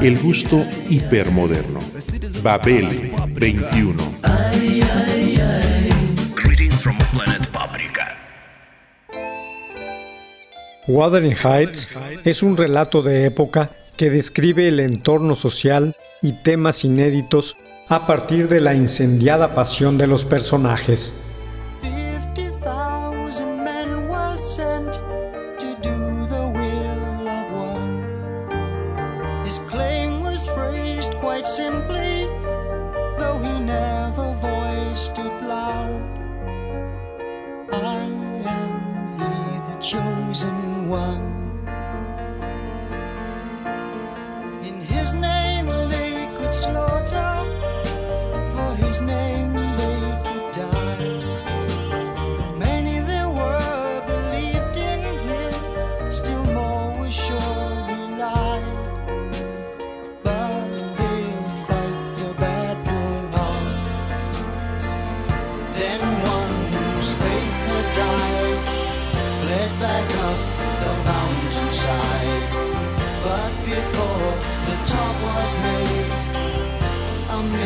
El gusto hipermoderno. Babel 21. Greetings from planet Paprika. Wuthering Heights es un relato de época que describe el entorno social y temas inéditos a partir de la incendiada pasión de los personajes.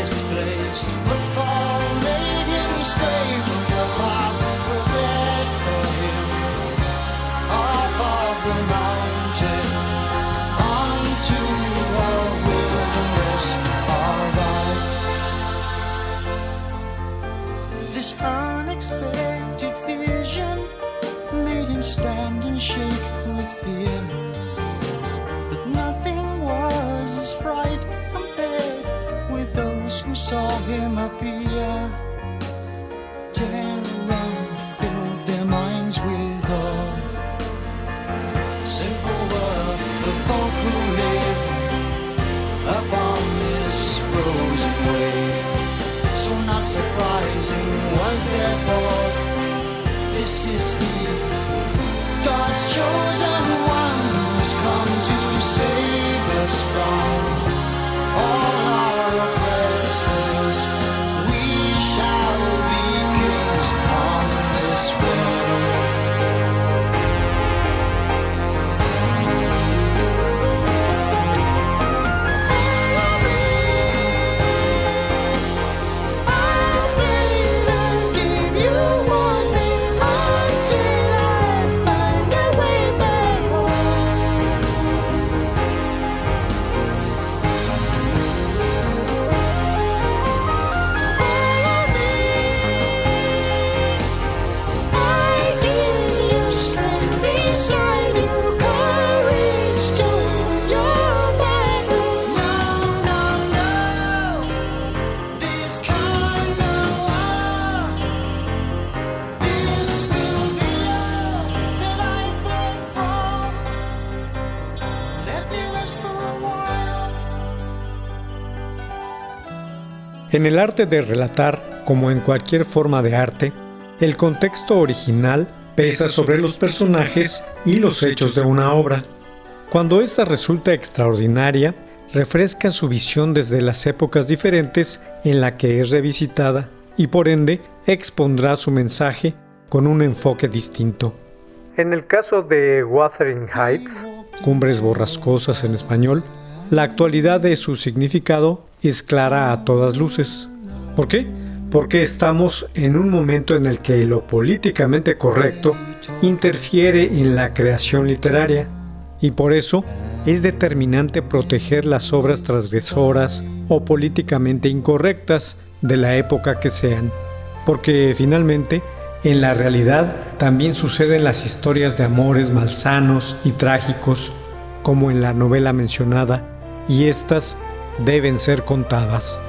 A misplaced footfall made him stray from the path prepared for him. Off of the mountain, onto a wilderness of ice. This unexpected vision made him stand and shake with fear. Saw him appear. Terror filled their minds with awe. Simple were the folk who live upon this frozen way. So not surprising was their thought. This is he, God's chosen one who's come to save us En el arte de relatar, como en cualquier forma de arte, el contexto original pesa sobre los personajes y los hechos de una obra. Cuando ésta resulta extraordinaria, refresca su visión desde las épocas diferentes en la que es revisitada y por ende expondrá su mensaje con un enfoque distinto. En el caso de Wuthering Heights, Cumbres Borrascosas en español, la actualidad de su significado es clara a todas luces. ¿Por qué? Porque estamos en un momento en el que lo políticamente correcto interfiere en la creación literaria y por eso es determinante proteger las obras transgresoras o políticamente incorrectas de la época que sean, porque finalmente en la realidad también suceden las historias de amores malsanos y trágicos, como en la novela mencionada, y éstas deben ser contadas.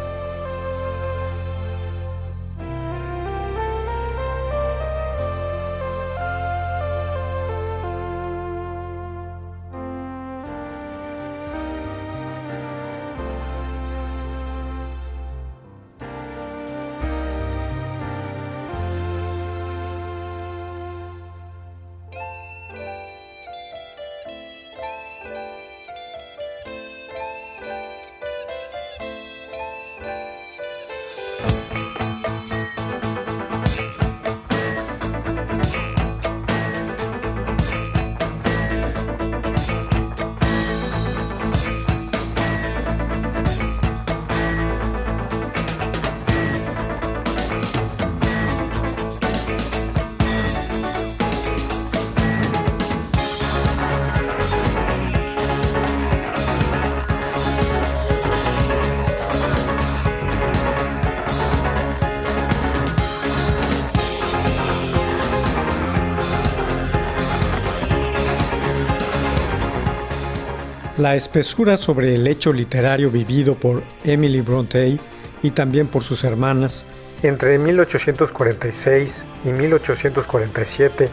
La espesura sobre el hecho literario vivido por Emily Bronte y también por sus hermanas entre 1846 y 1847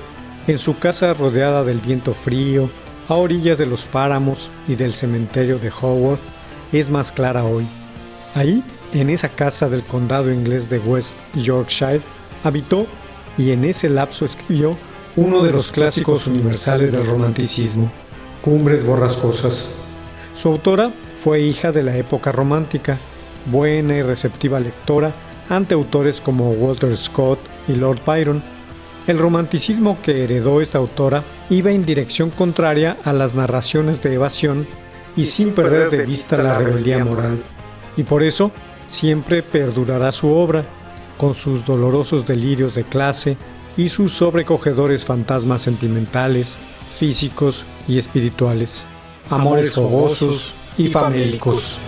en su casa rodeada del viento frío, a orillas de los páramos y del cementerio de Howard, es más clara hoy. Ahí, en esa casa del condado inglés de West Yorkshire, habitó y en ese lapso escribió uno de los clásicos universales del romanticismo, Cumbres Borrascosas. Su autora fue hija de la época romántica, buena y receptiva lectora ante autores como Walter Scott y Lord Byron. El romanticismo que heredó esta autora iba en dirección contraria a las narraciones de evasión y sin perder de vista la rebeldía moral. Y por eso siempre perdurará su obra, con sus dolorosos delirios de clase y sus sobrecogedores fantasmas sentimentales, físicos y espirituales, amores fogosos y famélicos.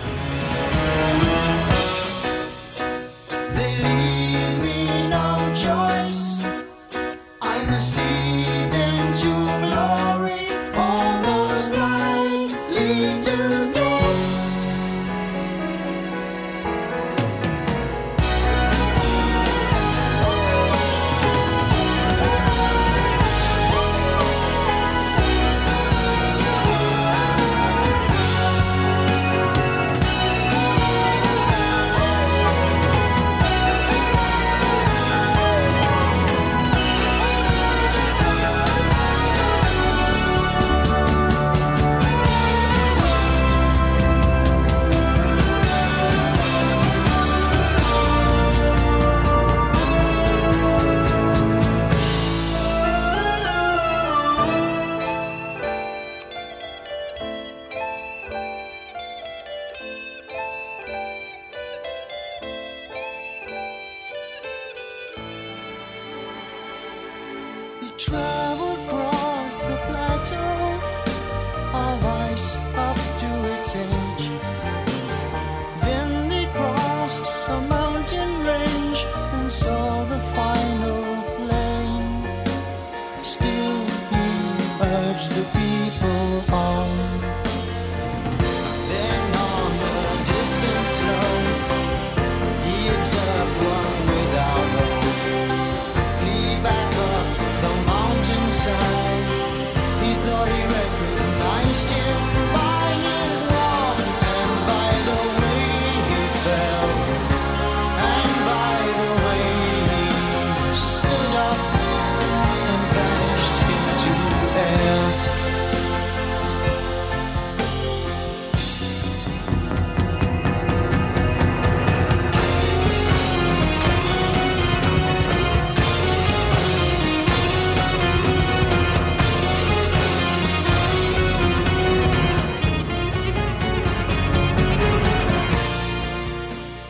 The people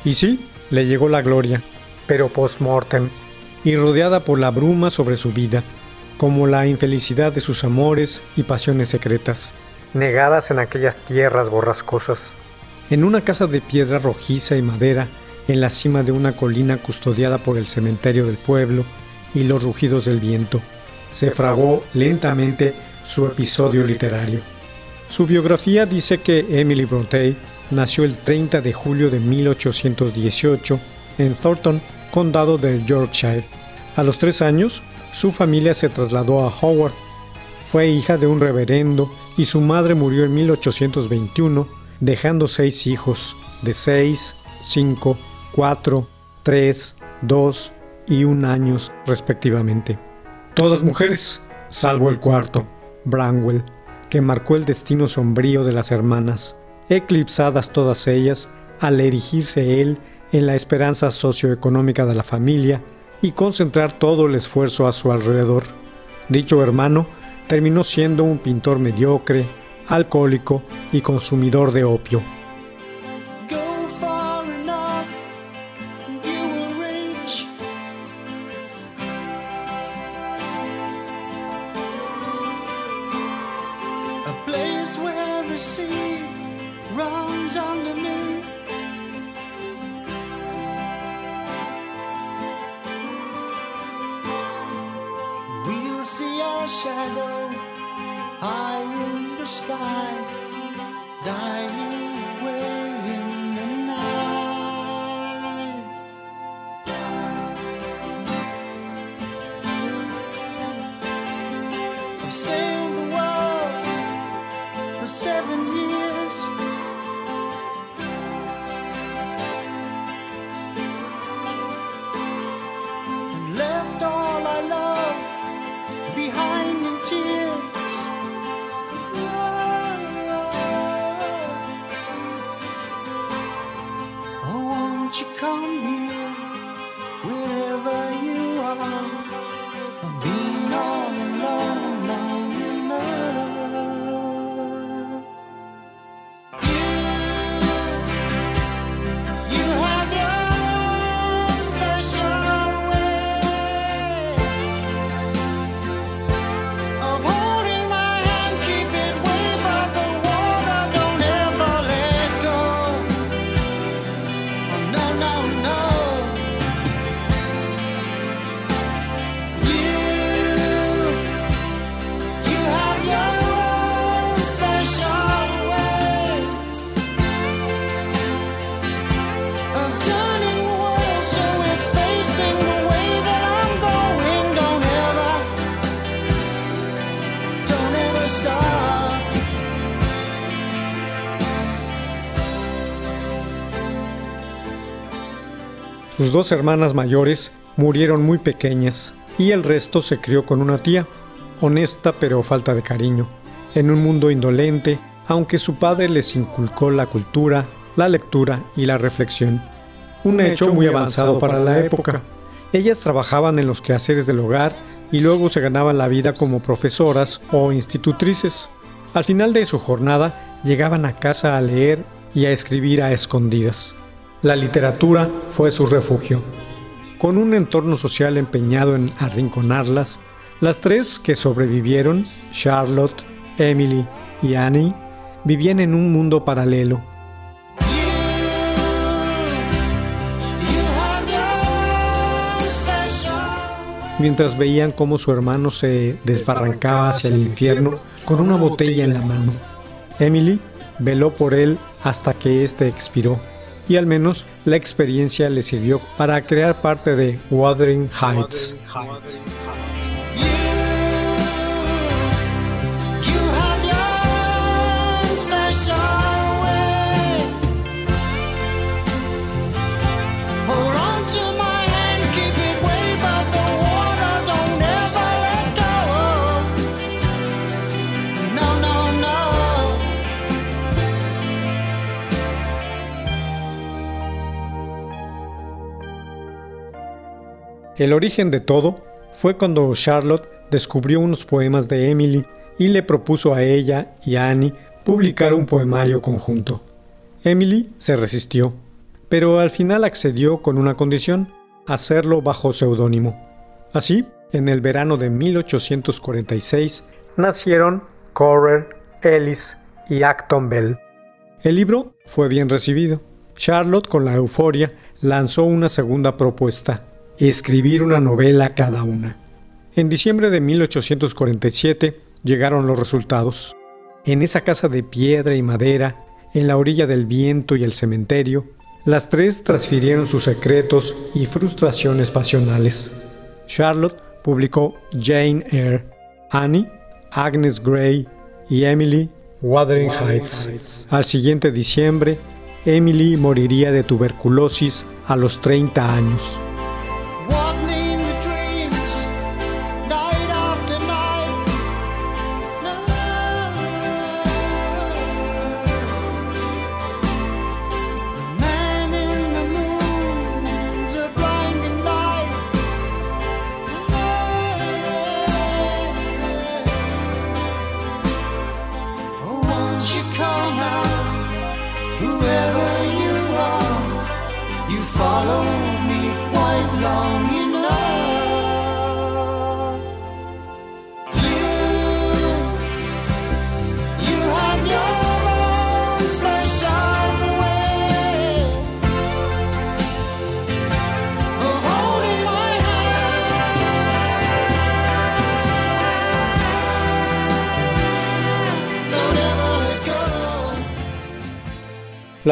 Y sí, le llegó la gloria, pero post-mortem, y rodeada por la bruma sobre su vida, como la infelicidad de sus amores y pasiones secretas, negadas en aquellas tierras borrascosas. En una casa de piedra rojiza y madera, en la cima de una colina custodiada por el cementerio del pueblo y los rugidos del viento, se fragó lentamente su episodio literario. Su biografía dice que Emily Bronte nació el 30 de julio de 1818 en Thornton, condado de Yorkshire. A los tres años, su familia se trasladó a Howard. Fue hija de un reverendo y su madre murió en 1821, dejando seis hijos, de seis, cinco, cuatro, tres, dos y un años respectivamente. Todas mujeres, salvo el cuarto, Branwell, que marcó el destino sombrío de las hermanas, eclipsadas todas ellas al erigirse él en la esperanza socioeconómica de la familia y concentrar todo el esfuerzo a su alrededor. Dicho hermano terminó siendo un pintor mediocre, alcohólico y consumidor de opio. Sus dos hermanas mayores murieron muy pequeñas y el resto se crió con una tía, honesta pero falta de cariño, en un mundo indolente, aunque su padre les inculcó la cultura, la lectura y la reflexión. Un hecho muy avanzado para la época. Ellas trabajaban en los quehaceres del hogar y luego se ganaban la vida como profesoras o institutrices. Al final de su jornada llegaban a casa a leer y a escribir a escondidas. La literatura fue su refugio. Con un entorno social empeñado en arrinconarlas, las tres que sobrevivieron, Charlotte, Emily y Annie, vivían en un mundo paralelo. Mientras veían cómo su hermano se desbarrancaba hacia el infierno con una botella en la mano. Emily veló por él hasta que éste expiró, y al menos la experiencia le sirvió para crear parte de Wuthering Heights. You El origen de todo fue cuando Charlotte descubrió unos poemas de Emily y le propuso a ella y a Annie publicar un poemario conjunto. Emily se resistió, pero al final accedió con una condición, hacerlo bajo seudónimo. Así, en el verano de 1846, nacieron Correr, Ellis y Acton Bell. El libro fue bien recibido. Charlotte, con la euforia, lanzó una segunda propuesta, escribir una novela cada una. En diciembre de 1847 llegaron los resultados. En esa casa de piedra y madera, en la orilla del viento y el cementerio, las tres transfirieron sus secretos y frustraciones pasionales. Charlotte publicó Jane Eyre, Annie, Agnes Grey y Emily, Wuthering Heights. Al siguiente diciembre, Emily moriría de tuberculosis a los 30 años.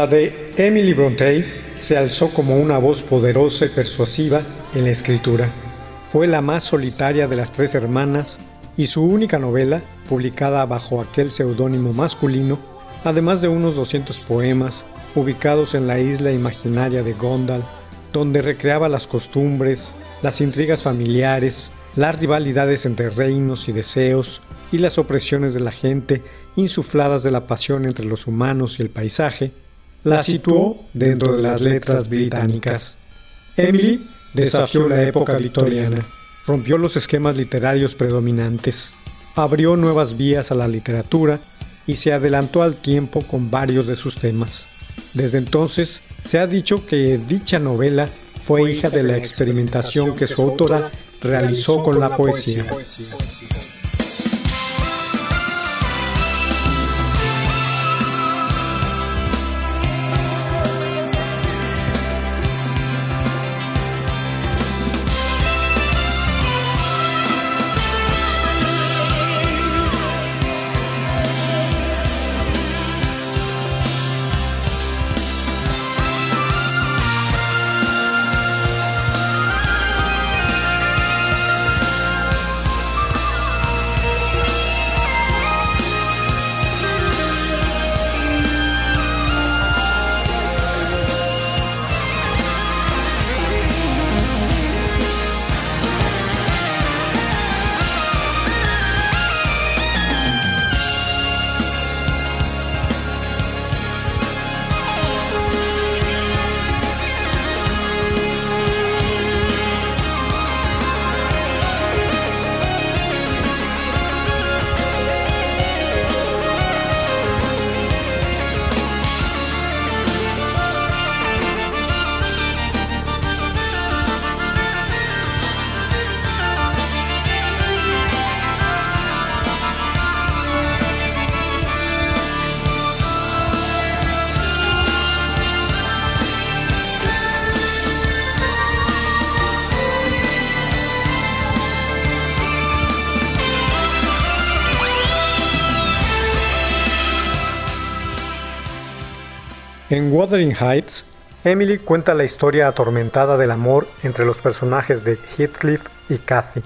La de Emily Bronte se alzó como una voz poderosa y persuasiva en la escritura. Fue la más solitaria de las tres hermanas y su única novela, publicada bajo aquel seudónimo masculino, además de unos 200 poemas ubicados en la isla imaginaria de Gondal, donde recreaba las costumbres, las intrigas familiares, las rivalidades entre reinos y deseos y las opresiones de la gente insufladas de la pasión entre los humanos y el paisaje, la situó dentro de las letras británicas. Emily desafió la época victoriana, rompió los esquemas literarios predominantes, abrió nuevas vías a la literatura y se adelantó al tiempo con varios de sus temas. Desde entonces se ha dicho que dicha novela fue hija de la experimentación que su autora realizó con la poesía. En Wuthering Heights, Emily cuenta la historia atormentada del amor entre los personajes de Heathcliff y Cathy,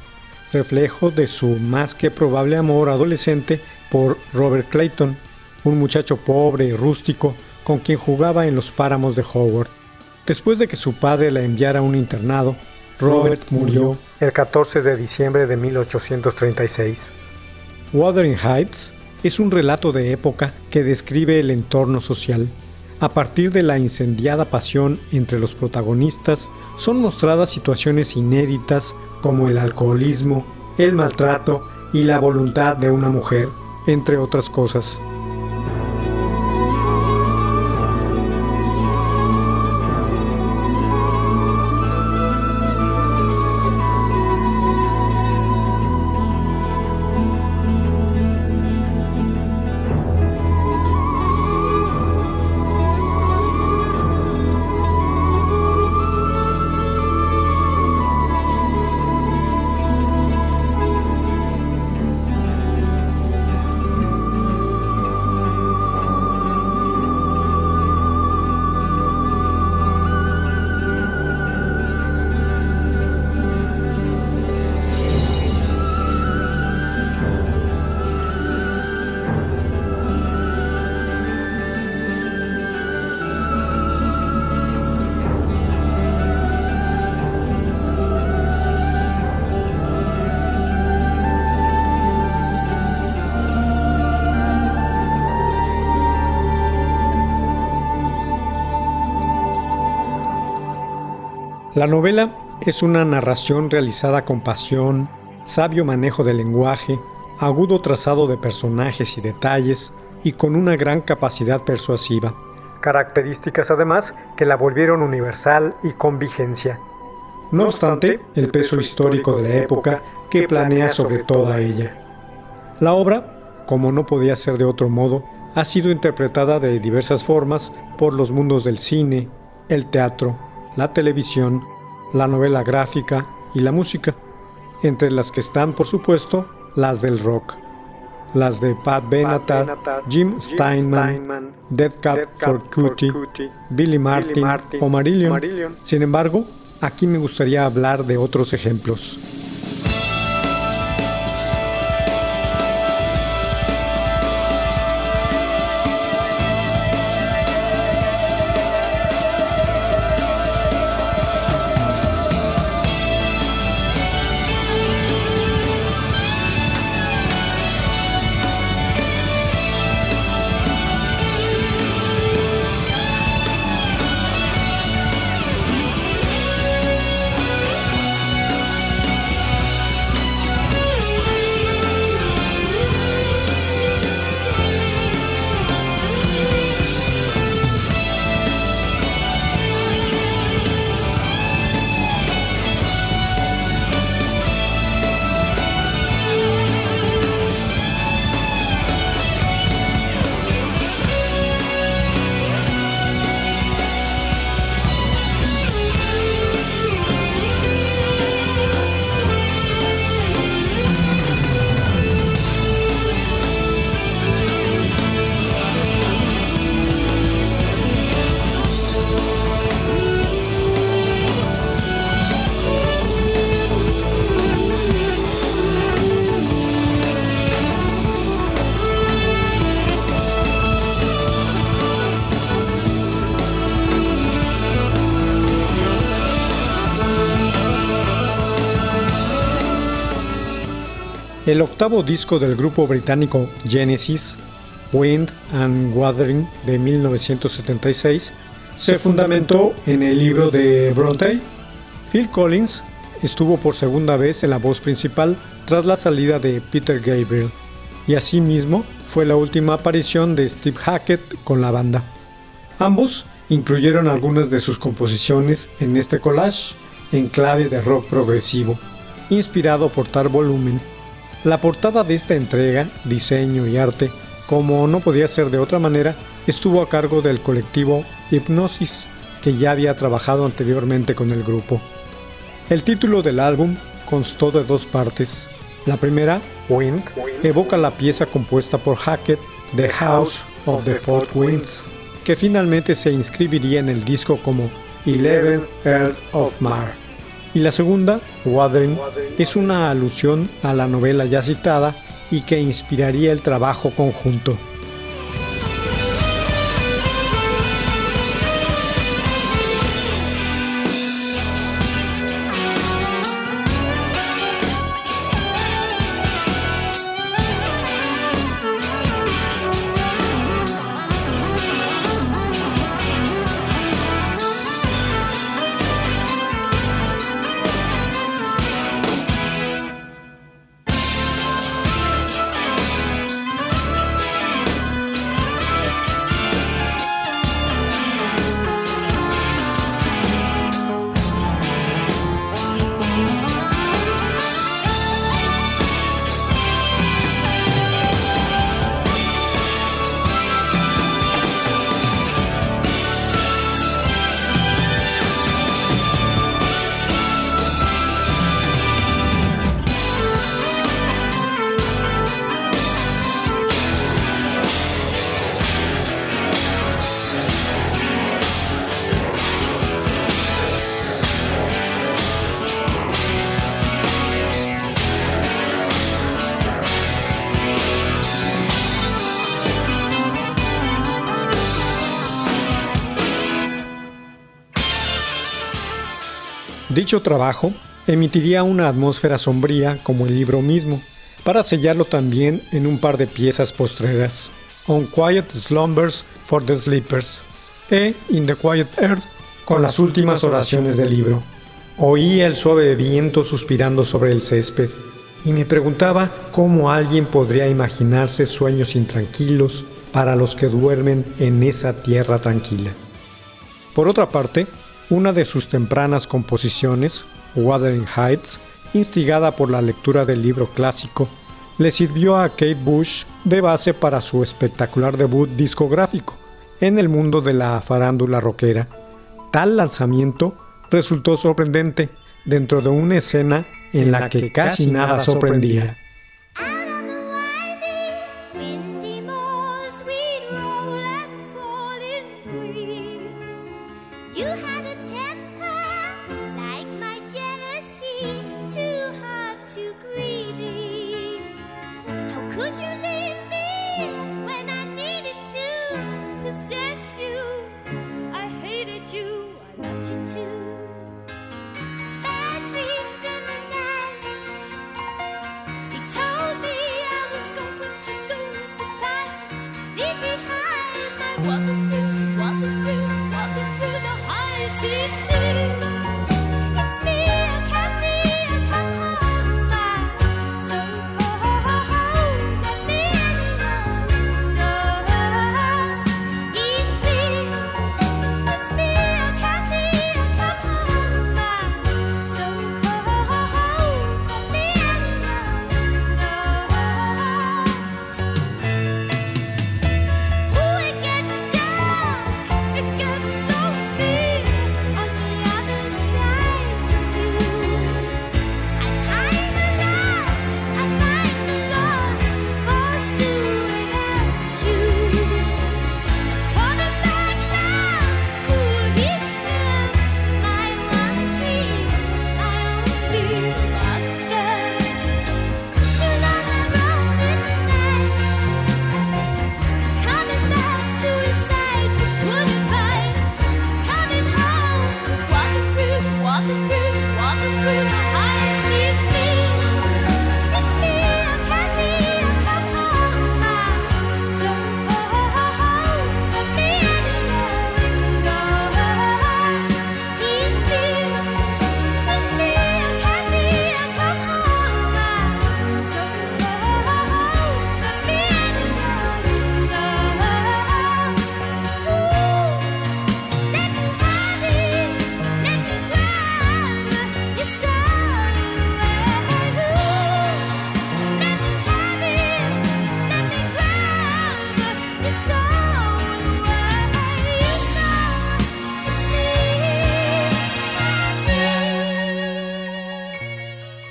reflejo de su más que probable amor adolescente por Robert Clayton, un muchacho pobre y rústico con quien jugaba en los páramos de Howard. Después de que su padre la enviara a un internado, Robert murió el 14 de diciembre de 1836. Wuthering Heights es un relato de época que describe el entorno social. A partir de la incendiada pasión entre los protagonistas, son mostradas situaciones inéditas como el alcoholismo, el maltrato y la voluntad de una mujer, entre otras cosas. La novela es una narración realizada con pasión, sabio manejo del lenguaje, agudo trazado de personajes y detalles y con una gran capacidad persuasiva. Características además que la volvieron universal y con vigencia. No obstante, el peso histórico de la época que planea sobre toda ella. La obra, como no podía ser de otro modo, ha sido interpretada de diversas formas por los mundos del cine, el teatro, la televisión, la novela gráfica y la música, entre las que están, por supuesto, las del rock. las de Pat Benatar, Jim Steinman, Dead Cat for Cutie, Billy Martin o Marillion. Sin embargo, aquí me gustaría hablar de otros ejemplos. El octavo disco del grupo británico Genesis, Wind and Wuthering de 1976, se fundamentó en el libro de Bronte. Phil Collins estuvo por segunda vez en la voz principal tras la salida de Peter Gabriel, y asimismo fue la última aparición de Steve Hackett con la banda. Ambos incluyeron algunas de sus composiciones en este collage en clave de rock progresivo, inspirado por tal volumen la portada de esta entrega, diseño y arte, como no podía ser de otra manera, estuvo a cargo del colectivo Hipnosis, que ya había trabajado anteriormente con el grupo. El título del álbum constó de dos partes. La primera, Wind, evoca la pieza compuesta por Hackett, The House of the Four Winds, que finalmente se inscribiría en el disco como Eleven Earth of Mar y la segunda, Wuthering, es una alusión a la novela ya citada y que inspiraría el trabajo conjunto. Dicho trabajo emitiría una atmósfera sombría como el libro mismo, para sellarlo también en un par de piezas postreras, On Quiet Slumbers for the Sleepers e In the Quiet Earth, con las últimas oraciones del libro. Oía el suave viento suspirando sobre el césped y me preguntaba cómo alguien podría imaginarse sueños intranquilos para los que duermen en esa tierra tranquila. Por otra parte, una de sus tempranas composiciones, Wuthering Heights, instigada por la lectura del libro clásico, le sirvió a Kate Bush de base para su espectacular debut discográfico en el mundo de la farándula rockera. Tal lanzamiento resultó sorprendente dentro de una escena en la que casi nada sorprendía. 我的心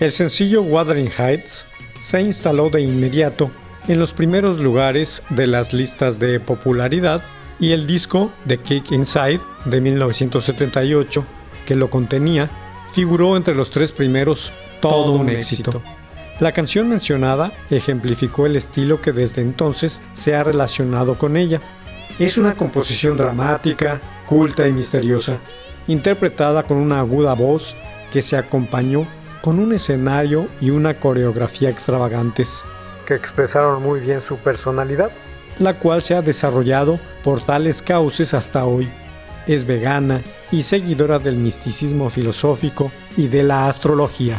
El sencillo Wuthering Heights se instaló de inmediato en los primeros lugares de las listas de popularidad y el disco The Kick Inside de 1978, que lo contenía, figuró entre los tres primeros todo un éxito. La canción mencionada ejemplificó el estilo que desde entonces se ha relacionado con ella. Es una composición dramática, culta y misteriosa, interpretada con una aguda voz que se acompañó con un escenario y una coreografía extravagantes, que expresaron muy bien su personalidad, la cual se ha desarrollado por tales cauces hasta hoy. Es vegana y seguidora del misticismo filosófico y de la astrología.